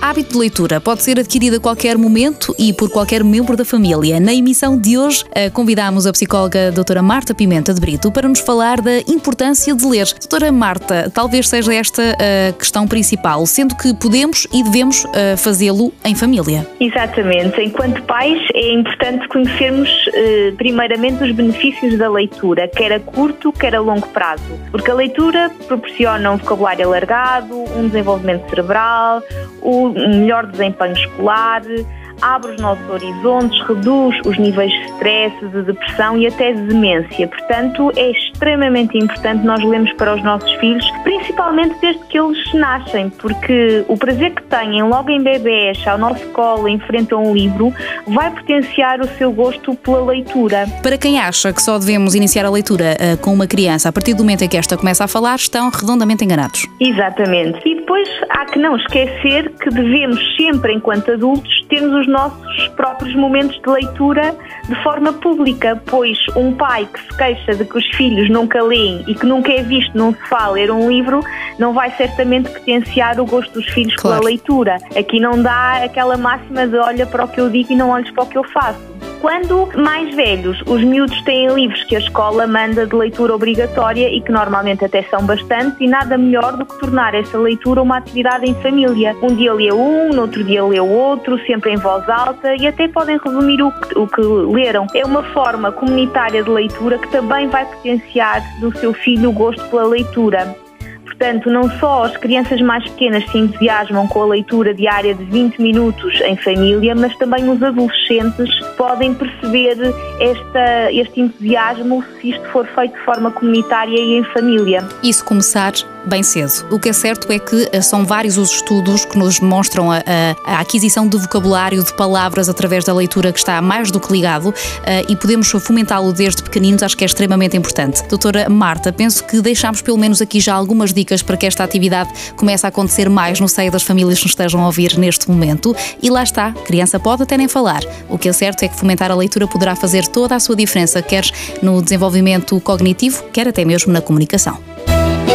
hábito de leitura pode ser adquirido a qualquer momento e por qualquer membro da família. Na emissão de hoje, eh, convidamos a psicóloga doutora Marta Pimenta de Brito para nos falar da importância de ler. Doutora Marta, talvez seja esta a questão principal, sendo que podemos e devemos eh, fazê-lo em família. Exatamente. Enquanto pais, é importante conhecermos eh, primeiramente os benefícios da leitura, quer a curto, quer a longo prazo. Porque a leitura proporciona um vocabulário alargado, um desenvolvimento cerebral, o um melhor desempenho escolar, abre os nossos horizontes, reduz os níveis de stress, de depressão e até de demência. Portanto, é extremamente importante nós lermos para os nossos filhos, principalmente desde que eles nascem, porque o prazer que têm logo em bebês, ao nosso colo, em frente a um livro, vai potenciar o seu gosto pela leitura. Para quem acha que só devemos iniciar a leitura uh, com uma criança a partir do momento em que esta começa a falar, estão redondamente enganados. Exatamente. E depois há que não esquecer que devemos sempre, enquanto adultos, termos os nossos próprios momentos de leitura de forma pública, pois um pai que se queixa de que os filhos nunca leem e que nunca é visto num sofá ler um livro, não vai certamente potenciar o gosto dos filhos claro. pela leitura. Aqui não dá aquela máxima de olha para o que eu digo e não olhes para o que eu faço. Quando mais velhos, os miúdos têm livros que a escola manda de leitura obrigatória e que normalmente até são bastantes, e nada melhor do que tornar essa leitura uma atividade em família. Um dia lê um, no outro dia lê outro, sempre em voz alta e até podem resumir o que, o que leram. É uma forma comunitária de leitura que também vai potenciar no seu filho o gosto pela leitura. Portanto, não só as crianças mais pequenas se entusiasmam com a leitura diária de 20 minutos em família, mas também os adolescentes podem perceber esta, este entusiasmo se isto for feito de forma comunitária e em família. Isso começar bem cedo. O que é certo é que eh, são vários os estudos que nos mostram a, a, a aquisição de vocabulário, de palavras através da leitura que está mais do que ligado uh, e podemos fomentá-lo desde pequeninos, acho que é extremamente importante. Doutora Marta, penso que deixámos pelo menos aqui já algumas dicas para que esta atividade comece a acontecer mais no seio das famílias que nos estejam a ouvir neste momento. E lá está, criança pode até nem falar. O que é certo é que fomentar a leitura poderá fazer toda a sua diferença, quer no desenvolvimento cognitivo, quer até mesmo na comunicação.